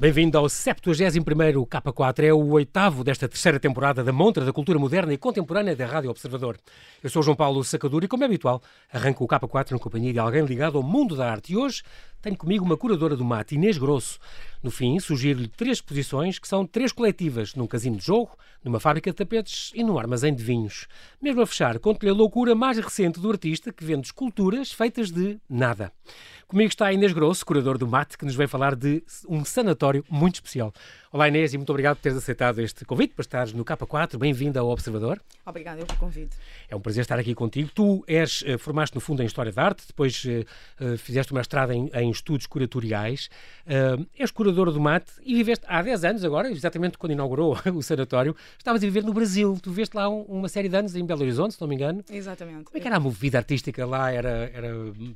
Bem-vindo ao 71º K4, é o oitavo desta terceira temporada da Montra da Cultura Moderna e Contemporânea da Rádio Observador. Eu sou João Paulo Sacadura e, como é habitual, arranco o K4 na companhia de alguém ligado ao mundo da arte. E hoje tenho comigo uma curadora do mate, Inês Grosso. No fim, sugiro-lhe três exposições que são três coletivas, num casino de jogo, numa fábrica de tapetes e num armazém de vinhos. Mesmo a fechar, conto-lhe a loucura mais recente do artista que vende esculturas feitas de nada. Comigo está Inês Grosso, curador do mate, que nos vem falar de um sanatório muito especial. Olá Inês e muito obrigado por teres aceitado este convite para estares no K4. Bem-vinda ao Observador. Obrigada pelo convite. É um prazer estar aqui contigo. Tu és, eh, formaste no fundo em História da Arte, depois uh, fizeste uma estrada em, em estudos curatoriais, uh, és curadora do mate e viveste há 10 anos agora, exatamente quando inaugurou o sanatório, estavas a viver no Brasil. Tu viveste lá um, uma série de anos em Belo Horizonte, se não me engano. Exatamente. Como é que era a movida artística lá? Era, era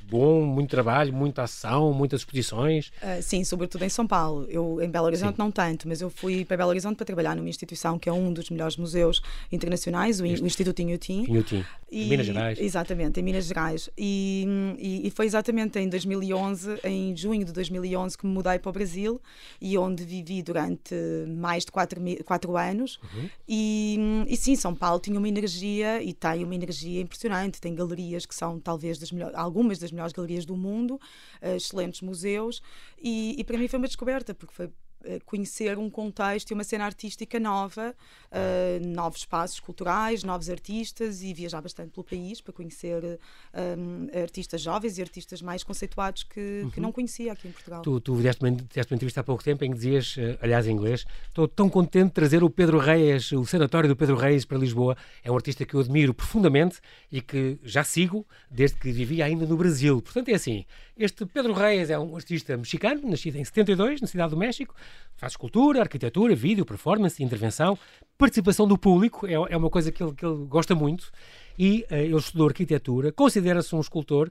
bom, muito trabalho, muita ação, muitas exposições? Uh, sim, sobretudo em São Paulo. Eu em Belo Horizonte sim. não tanto, mas eu fui para Belo Horizonte para trabalhar numa instituição que é um dos melhores museus internacionais, o, o Instituto Inhotim. Inhotim, em Minas Gerais. Exatamente, em Minas Gerais. E, e, e, foi exatamente em 2011, em junho de 2011, que me mudei para o Brasil e onde vivi durante mais de quatro, quatro anos. Uhum. E, e sim, São Paulo tinha uma energia e tem uma energia impressionante. Tem galerias que são talvez das algumas das melhores galerias do mundo, uh, excelentes museus. E, e para mim foi uma descoberta, porque foi conhecer um contexto e uma cena artística nova, uh, novos espaços culturais, novos artistas e viajar bastante pelo país para conhecer um, eh, artistas jovens e artistas mais conceituados que, uhum. que não conhecia aqui em Portugal. Tu, tu deste, uma, deste uma entrevista há pouco tempo em que dizias, aliás em inglês, estou tão contente de trazer o Pedro Reis, o sanatório do Pedro Reis para Lisboa. É um artista que eu admiro profundamente e que já sigo desde que vivia ainda no Brasil. Portanto é assim, este Pedro Reis é um artista mexicano, nascido em 72, na Cidade do México, faz escultura, arquitetura, vídeo, performance, intervenção, participação do público, é, é uma coisa que ele, que ele gosta muito, e uh, ele estudou arquitetura, considera-se um escultor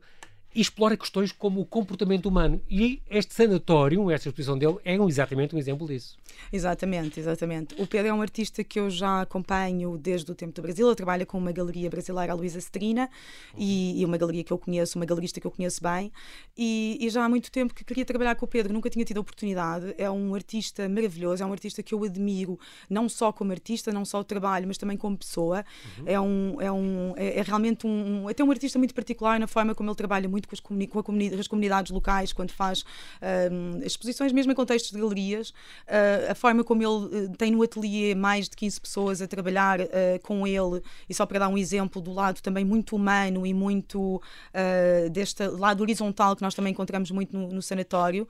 e explora questões como o comportamento humano. E este sanatório, esta exposição dele, é um, exatamente um exemplo disso. Exatamente, exatamente. O Pedro é um artista que eu já acompanho desde o tempo do Brasil. Ele trabalha com uma galeria brasileira, a Luísa Cetrina, uhum. e, e, uma galeria que eu conheço, uma galerista que eu conheço bem. E, e, já há muito tempo que queria trabalhar com o Pedro, nunca tinha tido a oportunidade. É um artista maravilhoso, é um artista que eu admiro, não só como artista, não só o trabalho, mas também como pessoa. Uhum. É, um, é, um, é, é realmente um, até um artista muito particular na forma como ele trabalha muito muito com as, com comunidade, as comunidades locais, quando faz um, exposições, mesmo em contextos de galerias, uh, a forma como ele uh, tem no ateliê mais de 15 pessoas a trabalhar uh, com ele, e só para dar um exemplo do lado também muito humano e muito deste lado horizontal que nós também encontramos muito no, no sanatório,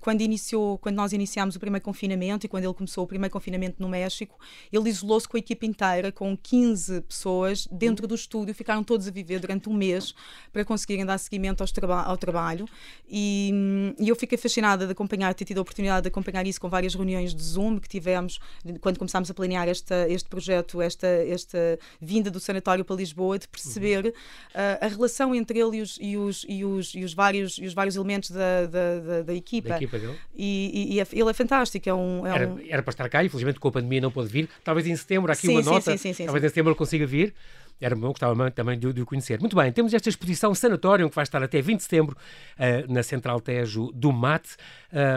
quando iniciou, quando nós iniciámos o primeiro confinamento e quando ele começou o primeiro confinamento no México, ele isolou-se com a equipa inteira, com 15 pessoas dentro do estúdio, ficaram todos a viver durante um mês para conseguirem dar seguimento ao, traba ao trabalho e, e, eu fiquei fascinada de acompanhar, ter tido a oportunidade de acompanhar isso com várias reuniões de Zoom que tivemos quando começámos a planear esta, este projeto, esta, esta vinda do sanatório para Lisboa, de perceber uhum. uh, a relação entre ele e os, e os, e os, e os, vários, e os vários elementos da, da, da, da equipa. Da equipa dele. E, e, é, ele é fantástico. É um, é era, um... era para estar cá, infelizmente com a pandemia não pôde vir. Talvez em setembro, aqui sim, uma sim, nota, sim, talvez em setembro consiga vir era bom, gostava também de, de o conhecer. Muito bem, temos esta exposição Sanatório, que vai estar até 20 de setembro uh, na Central Tejo do MAT.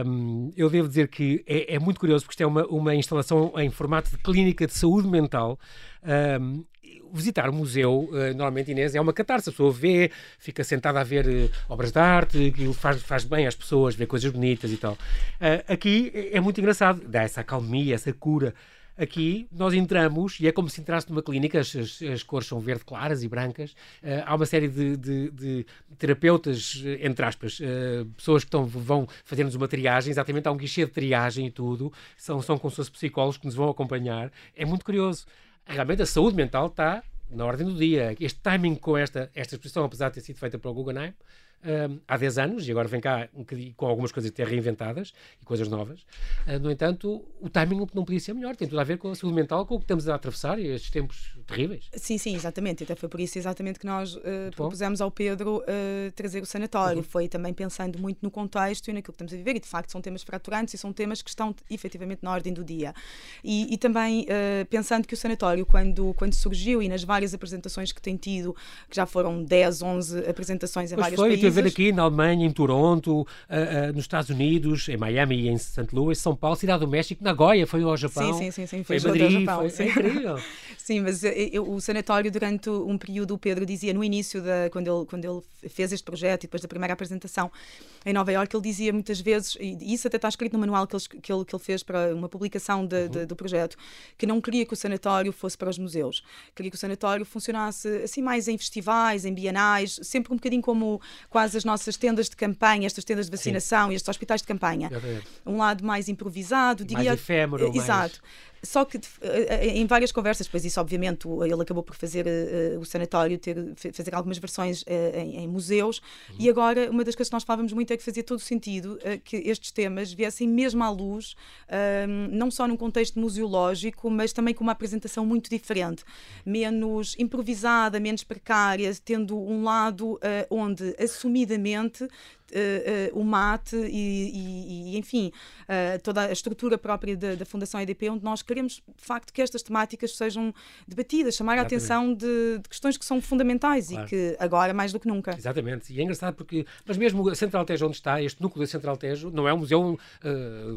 Um, eu devo dizer que é, é, muito curioso, porque isto é uma, uma instalação em formato de clínica de saúde mental. Um, visitar o museu, uh, normalmente, Inês, é uma catarse. A pessoa vê, fica sentada a ver uh, obras de arte, que faz, faz bem às pessoas, vê coisas bonitas e tal. Aqui é, é muito engraçado, dá essa acalmia, essa cura. Aqui nós entramos e é como se entrasse numa clínica, as, as, as cores são verde claras e brancas. Uh, há uma série de, de, de terapeutas, eh, entre aspas, uh, pessoas que estão, vão fazer-nos uma triagem, exatamente há um guichê de triagem e tudo. São, são como se fossem psicólogos que nos vão acompanhar. É muito curioso. Realmente a saúde mental está na ordem do dia. Este timing com esta, esta exposição, apesar de ter sido feita pelo Guggenheim, há 10 anos, e agora vem cá um com algumas coisas até reinventadas e coisas novas. Uh, no entanto, o timing não podia ser melhor. Tem tudo a ver com a saúde mental, com o que estamos a atravessar e estes tempos terríveis. Sim, sim, exatamente. Até foi por isso exatamente que nós uh, propusemos ao Pedro uh, trazer o sanatório. Uhum. Foi também pensando muito no contexto e naquilo que estamos a viver. E de facto são temas fraturantes e são temas que estão efetivamente na ordem do dia. E, e também pensando que o sanatório, quando, quando surgiu e nas várias apresentações que tem tido, que já foram 10, 11 apresentações em pois vários foi, países. Ver aqui na Alemanha, em Toronto, nos Estados Unidos, em Miami em St. Louis, São Paulo, Cidade do México, Nagoya, foi ao Japão. Sim, sim, sim. sim foi, foi Madrid, Japão, foi, sim. incrível. sim, mas eu, o sanatório, durante um período, o Pedro dizia no início, da, quando, ele, quando ele fez este projeto e depois da primeira apresentação em Nova Iorque, ele dizia muitas vezes, e isso até está escrito no manual que ele, que ele, que ele fez para uma publicação de, uhum. de, do projeto, que não queria que o sanatório fosse para os museus. Queria que o sanatório funcionasse assim mais em festivais, em bienais, sempre um bocadinho como quase as nossas tendas de campanha, estas tendas de vacinação Sim. e estes hospitais de campanha. Um lado mais improvisado, diria. Mais efêmero. Exato. Mais... Só que eh, eh, em várias conversas, depois isso obviamente ele acabou por fazer uh, o sanatório, ter, fazer algumas versões uh, em, em, museus uhum. e agora uma das coisas que nós falávamos muito é que fazia todo sentido uh, que estes temas viessem mesmo à luz, ehm, não só num contexto museológico, mas também com uma apresentação muito diferente, menos improvisada, menos precária, tendo um lado onde assumidamente uh, uh, o mate e, e, e enfim, uh, toda a estrutura própria da, da, Fundação EDP, onde nós queremos, de facto, que estas temáticas sejam debatidas, chamar a atenção de, de, questões que são fundamentais claro. e que agora mais do que nunca. Exatamente, e é engraçado porque, mas mesmo a Central Tejo onde está, este núcleo da Central Tejo, não é um museu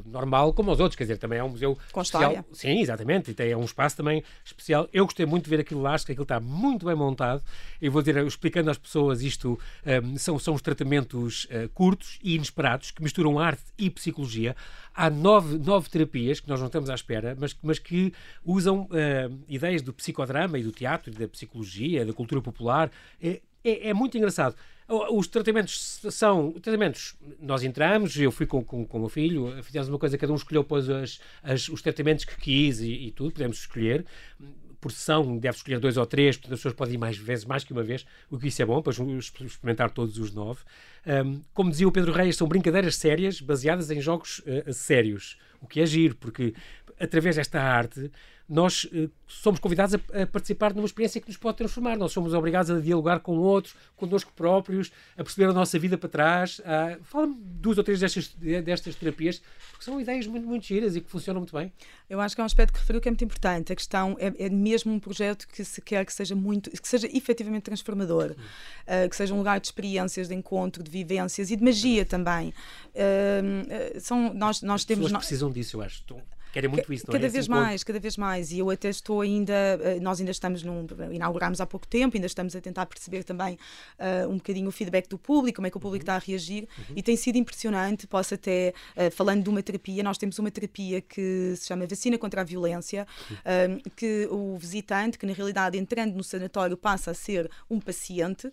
normal como os outros, quer dizer, também é um museu Com especial. História. Sim, exatamente, e tem é um espaço também especial. Eu gostei muito de ver aquilo lá, acho que aquilo está muito bem montado. Eu vou dizer, explicando às pessoas isto, um, são, são os tratamentos uh, curtos e inesperados que misturam arte e psicologia. Há nove, nove terapias que nós não estamos à espera, mas, mas que usam uh, ideias do psicodrama e do teatro, e da psicologia, da cultura popular. É, é, é muito engraçado. Os tratamentos são tratamentos. Nós entramos, eu fui com, com, com o meu filho, fizemos uma coisa, cada um escolheu pois, as, as, os tratamentos que quis e, e tudo, podemos escolher por sessão deve escolher dois ou três, portanto as pessoas podem ir mais vezes, mais que uma vez, o que isso é bom, para experimentar todos os nove. Um, como dizia o Pedro Reis, são brincadeiras sérias baseadas em jogos uh, sérios, o que é giro, porque através desta arte nós uh, somos convidados a, a, participar de uma experiência que nos pode transformar. Nós somos obrigados a dialogar com outros, connosco próprios, a perceber a nossa vida para trás. Uh, Fala-me duas ou três destas, destas terapias, porque são ideias muito, muito giras e que funcionam muito bem. Eu acho que é um aspecto que referiu que é muito importante. A questão é, é mesmo um projeto que se quer que seja muito, que seja efetivamente transformador, uh, que seja um lugar de experiências, de encontro, de vivências e de magia também. Uh, são, nós, nós temos. As pessoas precisam disso, eu acho. Querem muito isso, não cada é? vez mais, cada vez mais. E eu até estou ainda, eh, nós ainda estamos num, inauguramos há pouco tempo, ainda estamos a tentar perceber também uh, um bocadinho o feedback do público, como é que o público uhum. está a reagir. Uhum. E tem sido impressionante. Posso até, uh, falando de uma terapia, nós temos uma terapia que se chama Vacina contra a Violência, uhum. uh, que o visitante, que na realidade entrando no sanatório passa a ser um paciente,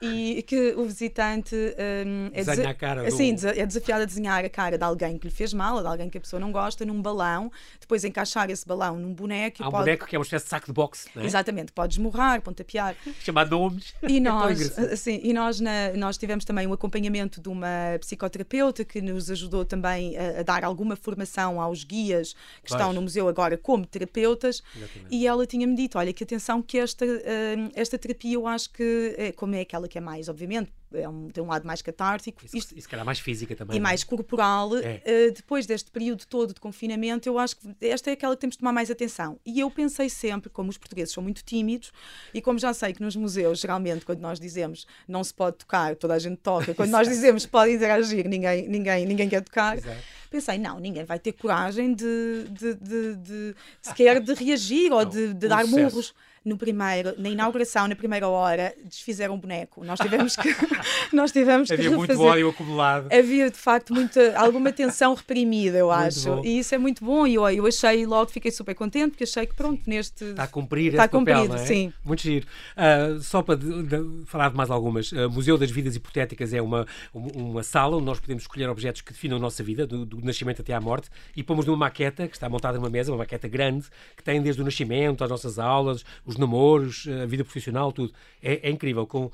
e que o visitante é, desa assim, do... é desafiado a desenhar a cara de alguém que lhe fez mal, de alguém que a pessoa não gosta, num balão, depois encaixar esse balão num boneco. Há um pode... boneco que é uma espécie de saco de boxe, é? Exatamente, pode esmurrar, pontapear. Chamar nomes. E é nós, assim, e nós, na, nós tivemos também o um acompanhamento de uma psicoterapeuta que nos ajudou também a, a dar alguma formação aos guias que Vais. estão no museu agora como terapeutas. Exatamente. E ela tinha-me dito: olha, que atenção, que esta, uh, esta terapia eu acho que, é, como é aquela que é mais, obviamente, é um, tem um lado mais catártico. Isso, isto, isso calhar mais física também. E é? mais corporal. É. Uh, depois deste período todo de confinamento, eu acho que esta é aquela que temos de tomar mais atenção. E eu pensei sempre, como os portugueses são muito tímidos, e como já sei que nos museus, geralmente, quando nós dizemos não se pode tocar, toda a gente toca, quando nós dizemos pode interagir, ninguém, ninguém, ninguém quer tocar. Exato pensei, não, ninguém vai ter coragem de, de, de, de sequer de reagir ou de, de dar murros no primeiro, na inauguração, na primeira hora, desfizeram o boneco. Nós tivemos que. nós tivemos que Havia refazer. muito ódio acumulado. Havia, de facto, muita, alguma tensão reprimida, eu muito acho. Bom. E isso é muito bom. E eu, eu achei, logo fiquei super contente, porque achei que, pronto, neste. Está a cumprir está cumprido, papel, é? sim. Muito giro. Uh, só para de, de, falar de mais algumas, uh, Museu das Vidas Hipotéticas é uma, uma sala onde nós podemos escolher objetos que definam a nossa vida, do, do nascimento até à morte, e pomos numa maqueta que está montada numa mesa, uma maqueta grande, que tem desde o nascimento, as nossas aulas, os namoros, a vida profissional, tudo. É, é, incrível, com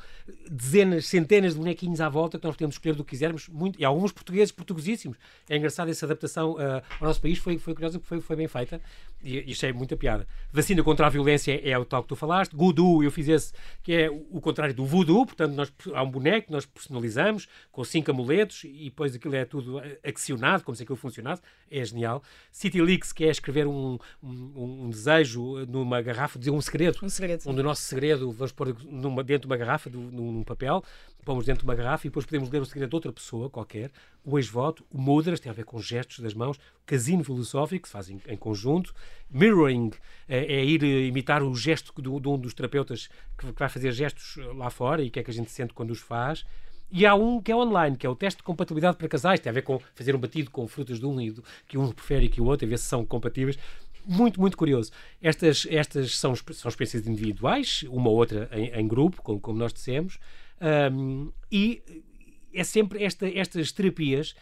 dezenas, centenas de bonequinhos à volta que nós podemos escolher do que quisermos, muito, e alguns portugueses portuguesíssimos. É engraçado essa adaptação uh, ao nosso país, foi, foi curiosa, foi, foi bem feita e achei muita piada. Vacina contra a violência é o tal que tu falaste. Voodoo, eu fiz esse, que é o contrário do voodoo, portanto, nós, há um boneco que nós personalizamos com cinco amuletos e depois aquilo é tudo accionado, como se aquilo funcionasse. É genial. City Leaks, que é escrever um, um, um desejo numa garrafa, dizer um segredo. Um segredo. Um do nosso segredo, vamos pôr numa, dentro de uma garrafa, do, num papel, pomos dentro de uma garrafa e depois podemos ler o segredo de outra pessoa qualquer. O ex-voto, o Mudras, tem a ver com gestos das mãos. Casino filosófico, que se faz em, em conjunto. Mirroring é, é ir imitar o gesto de, de um dos terapeutas que, que vai fazer gestos lá fora e o que é que a gente sente quando os faz. E há um que é online, que é o teste de compatibilidade para casais, tem a ver com fazer um batido com frutas de um e do, que um prefere e que o outro, e ver se são compatíveis. Muito, muito curioso. Estas, estas são, são experiências individuais, uma ou outra em, em grupo, como, como nós dissemos, um, e é sempre esta, estas terapias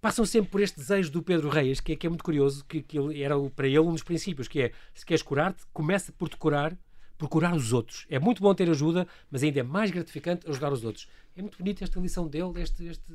passam sempre por este desejo do Pedro Reis, que é, que é muito curioso, que, que ele, era para ele um dos princípios, que é, se queres curar-te, começa por te curar, por curar os outros. É muito bom ter ajuda, mas ainda é mais gratificante ajudar os outros é muito bonita esta lição dele, este, este,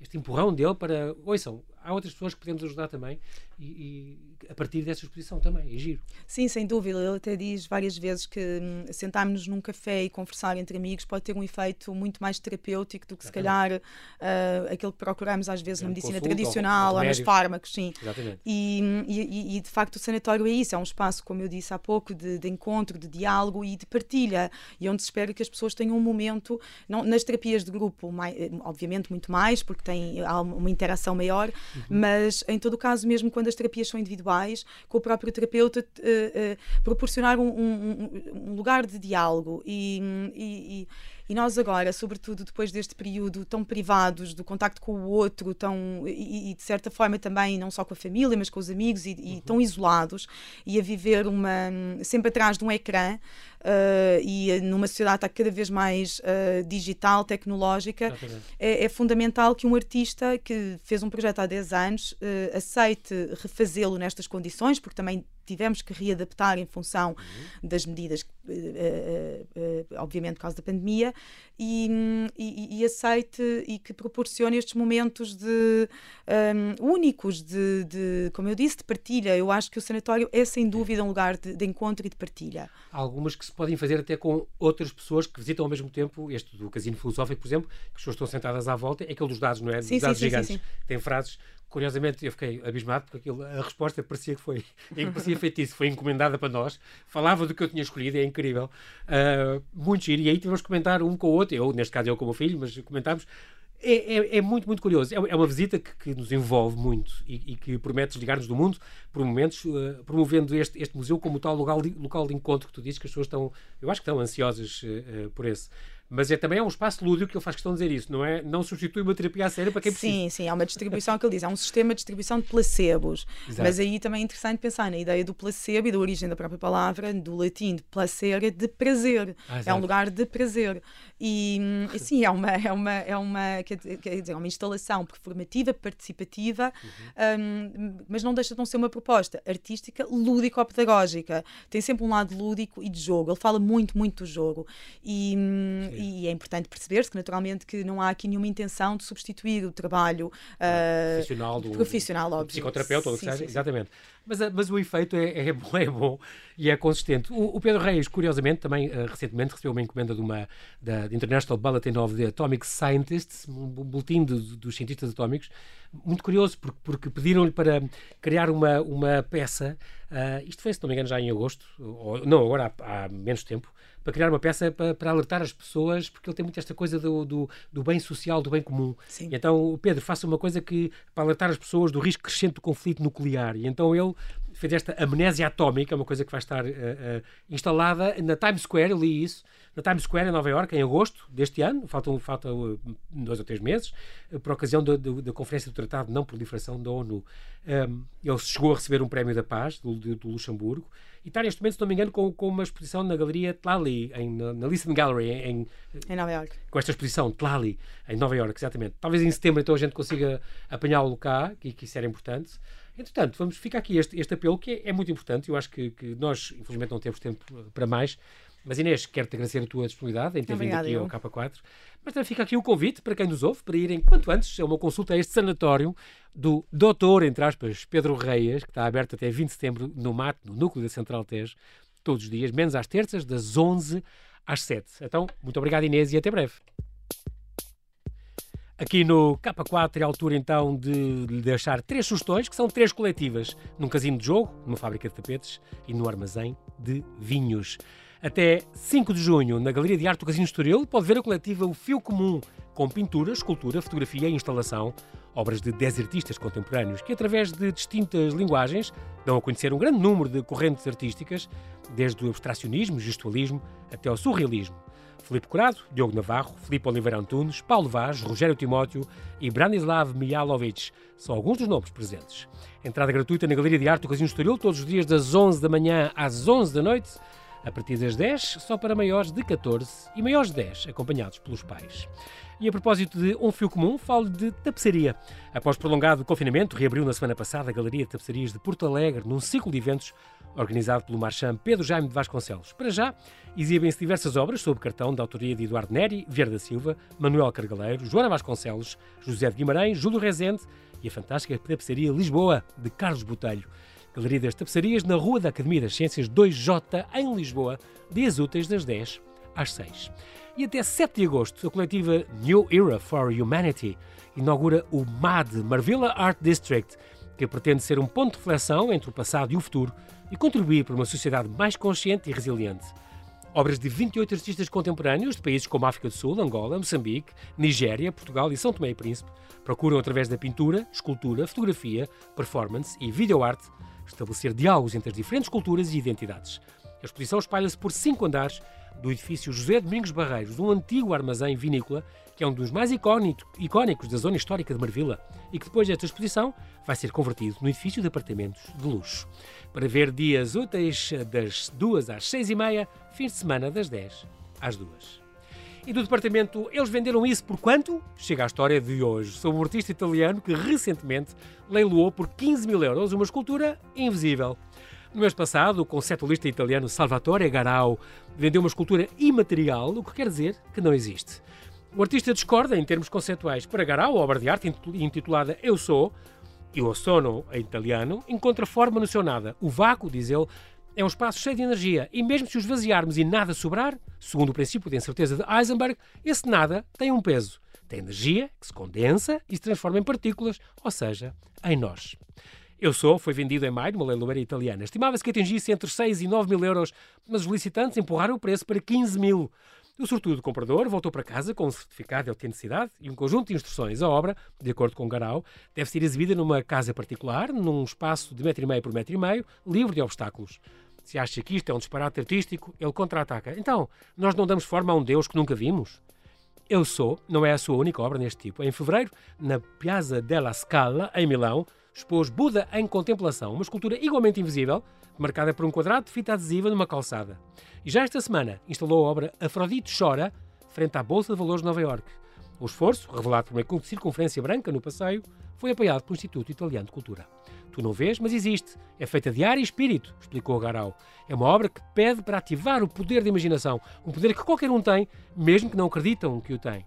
este empurrão dele para. Ouçam, há outras pessoas que podemos ajudar também e, e a partir dessa exposição também, é giro. Sim, sem dúvida. Ele até diz várias vezes que hum, sentarmos-nos num café e conversar entre amigos pode ter um efeito muito mais terapêutico do que se calhar uh, aquilo que procuramos às vezes é na medicina tradicional ou, ou nos fármacos, sim. Exatamente. E, e, e, de facto o sanatório é isso, é um espaço, como eu disse há pouco, de, de encontro, de diálogo e de partilha, e onde se espera que as pessoas tenham um momento, não, nas terapias de grupo, mais, obviamente muito mais, porque tem, há uma interação maior, uhum. mas em todo o caso, mesmo quando as terapias são individuais, com o próprio terapeuta, uh, uh, proporcionar um, um, um, lugar de diálogo e, e, e nós agora, sobretudo depois deste período tão privados do contacto com o outro, tão, e, e de certa forma também não só com a família, mas com os amigos, e, e uhum. tão isolados, e a viver uma, sempre atrás de um ecrã, uh, e numa sociedade cada vez mais uh, digital, tecnológica, é, é, fundamental que um artista que fez um projeto há 10 anos uh, aceite refazê-lo nestas condições, porque também tivemos que readaptar em função uhum. das medidas, uh, uh, obviamente por causa da pandemia, e, e, e, aceite e que proporcione estes momentos de um, únicos de, de, como eu disse, de partilha. Eu acho que o sanatório é sem dúvida um lugar de, de encontro e de partilha. Há algumas que se podem fazer até com outras pessoas que visitam ao mesmo tempo, este do Casino Filosófico, por exemplo, que as pessoas estão sentadas à volta, é aquele dos dados, não é? Dos sim, dados sim, gigantes. Sim, sim. Tem frases curiosamente, eu fiquei abismado porque aquilo, a resposta parecia que foi, parecia feitiço, foi encomendada para nós, falava do que eu tinha escolhido, é incrível, uh, muito giro, e aí tivemos que comentar um com o outro, eu, neste caso eu com o meu filho, mas comentámos, é, é, é, muito, muito curioso. É, é uma visita que, que nos envolve muito e, e que promete desligar-nos do mundo por momentos, uh, promovendo este, este museu como tal local de, local de encontro que tu dizes que as pessoas estão, eu acho que estão ansiosas uh, por esse mas é também é um espaço lúdico que ele faz questão de dizer isso, não é? Não substitui uma terapia a sério para quem precisa. Sim, sim, há uma distribuição que ele diz, há um sistema de distribuição de placebos. Exato. Mas aí também é interessante pensar na ideia do placebo e da origem da própria palavra, do latim de placere, de prazer. Ah, é um lugar de prazer. E, sim, é uma, é uma, é uma, quer dizer, é uma instalação performativa, participativa, uhum. um, mas não deixa de não ser uma proposta artística, lúdico-pedagógica. Tem sempre um lado lúdico e de jogo. Ele fala muito, muito do jogo. E, e é importante perceber-se que, naturalmente, que não há aqui nenhuma intenção de substituir o trabalho uh, profissional do, profissional, do psicoterapeuta, ou o que seja, exatamente. Mas, mas o efeito é, é, bom, é bom e é consistente. O, o Pedro Reis, curiosamente, também uh, recentemente recebeu uma encomenda de uma, da International Bulletin of the Atomic Scientists, um boletim de, dos cientistas atómicos, muito curioso, porque, porque pediram-lhe para criar uma, uma peça, uh, isto foi, se não me engano, já em agosto, ou, não, agora há, há menos tempo, para criar uma peça para, para, alertar as pessoas, porque ele tem muito esta coisa do, do, do bem social, do bem comum. Então, Pedro, faça uma coisa que para alertar as pessoas do risco crescente do conflito nuclear. E então ele fez esta amnésia atómica, uma coisa que vai estar uh, uh, instalada na Times Square, eu li isso, na Times Square em Nova York, em agosto deste ano, faltam, faltam uh, dois ou três meses, por ocasião da, da, Conferência do Tratado de Não Proliferação da ONU. Um, ele chegou a receber um prémio da paz do, do, do Luxemburgo e está neste momento, se não me engano, com, com uma exposição na Galeria Tlali, em, na, na Listen Gallery, em, em Nova York. Com esta exposição, Tlali, em Nova York, exatamente. Talvez em setembro então a gente consiga apanhá-lo cá, que, que isso era importante. Entretanto, vamos ficar aqui este, este apelo que é, é muito importante. Eu acho que, que, nós, infelizmente, não temos tempo para mais. Mas Inês, quero-te agradecer a tua disponibilidade em ter Obrigada, vindo aqui eu. ao K4. Mas também fica aqui o convite para quem nos ouve para irem quanto antes a uma consulta a este sanatório do doutor, entre aspas, Pedro Reias, que está aberto até 20 de setembro no MAT, no núcleo da Central Tejo, todos os dias, menos às terças, das 11 às 7. Então, muito obrigado Inês e até breve. Aqui no K4 é a altura então de lhe deixar três sugestões, que são três coletivas, num casino de jogo, numa fábrica de tapetes e no armazém de vinhos. Até 5 de junho, na Galeria de Arte do Casino Estoril, pode ver a coletiva O Fio Comum, com pintura, escultura, fotografia e instalação, obras de 10 artistas contemporâneos que, através de distintas linguagens, dão a conhecer um grande número de correntes artísticas, desde o abstracionismo, gestualismo até ao surrealismo. Filipe Curado, Diogo Navarro, Filipe Oliveira Antunes, Paulo Vaz, Rogério Timóteo e Branislav Mijalovic são alguns dos nomes presentes. Entrada gratuita na Galeria de Arte do Casino Estoril, todos os dias das 11 da manhã às 11 da noite a partir das 10, só para maiores de 14 e maiores de 10, acompanhados pelos pais. E a propósito de um fio comum, falo de tapeçaria. Após prolongado confinamento, reabriu na semana passada a Galeria de Tapeçarias de Porto Alegre, num ciclo de eventos organizado pelo marchand Pedro Jaime de Vasconcelos. Para já, exibem-se diversas obras sob cartão da autoria de Eduardo Neri, Vieira da Silva, Manuel Cargaleiro, Joana Vasconcelos, José de Guimarães, Júlio Rezende e a fantástica tapeçaria Lisboa, de Carlos Botelho. Galeria das Tapeçarias, na Rua da Academia das Ciências 2J, em Lisboa, dias úteis das 10 às 6. E até 7 de agosto, a coletiva New Era for Humanity inaugura o MAD, Marvilla Art District, que pretende ser um ponto de reflexão entre o passado e o futuro e contribuir para uma sociedade mais consciente e resiliente. Obras de 28 artistas contemporâneos de países como África do Sul, Angola, Moçambique, Nigéria, Portugal e São Tomé e Príncipe procuram, através da pintura, escultura, fotografia, performance e videoarte, estabelecer diálogos entre as diferentes culturas e identidades. A exposição espalha-se por cinco andares do edifício José Domingos Barreiros, um antigo armazém vinícola que é um dos mais icónicos da zona histórica de Marvila e que depois desta exposição vai ser convertido no edifício de apartamentos de luxo. Para ver dias úteis das 2 às 6 e meia, fins de semana das 10 às 2. E do departamento, eles venderam isso por quanto? Chega à história de hoje, sobre um artista italiano que recentemente leiloou por 15 mil euros uma escultura invisível. No mês passado, o conceptualista italiano Salvatore Garau vendeu uma escultura imaterial, o que quer dizer que não existe. O artista discorda em termos conceituais. Para Garau, a obra de arte intitulada Eu Sou, o sono em italiano, encontra forma no seu nada. O vácuo, diz ele, é um espaço cheio de energia e mesmo se o esvaziarmos e nada sobrar, segundo o princípio de incerteza de Heisenberg, esse nada tem um peso. Tem energia que se condensa e se transforma em partículas, ou seja, em nós. Eu Sou foi vendido em maio numa leiloeira italiana. Estimava-se que atingisse entre 6 e 9 mil euros, mas os licitantes empurraram o preço para 15 mil. O sortudo comprador voltou para casa com um certificado de autenticidade e um conjunto de instruções. A obra, de acordo com Garau, deve ser exibida numa casa particular, num espaço de metro e meio por metro e meio, livre de obstáculos. Se acha que isto é um disparate artístico, ele contra-ataca. Então, nós não damos forma a um Deus que nunca vimos? Eu Sou não é a sua única obra neste tipo. Em fevereiro, na Piazza della Scala, em Milão, expôs Buda em Contemplação, uma escultura igualmente invisível, marcada por um quadrado de fita adesiva numa calçada. E já esta semana instalou a obra Afrodite Chora, frente à Bolsa de Valores de Nova Iorque. O esforço, revelado por uma circunferência branca no passeio, foi apoiado pelo Instituto Italiano de Cultura. Tu não vês, mas existe. É feita de ar e espírito, explicou Garau. É uma obra que pede para ativar o poder da imaginação, um poder que qualquer um tem, mesmo que não acreditam que o tem.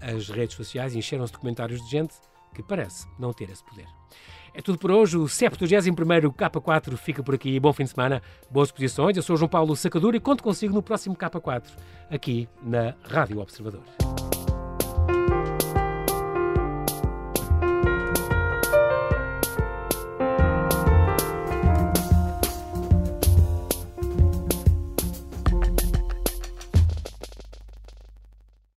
As redes sociais encheram-se de comentários de gente que parece não ter esse poder. É tudo por hoje. O 71º K4 fica por aqui. Bom fim de semana, boas exposições. Eu sou João Paulo Sacadura e conto consigo no próximo K4, aqui na Rádio Observador.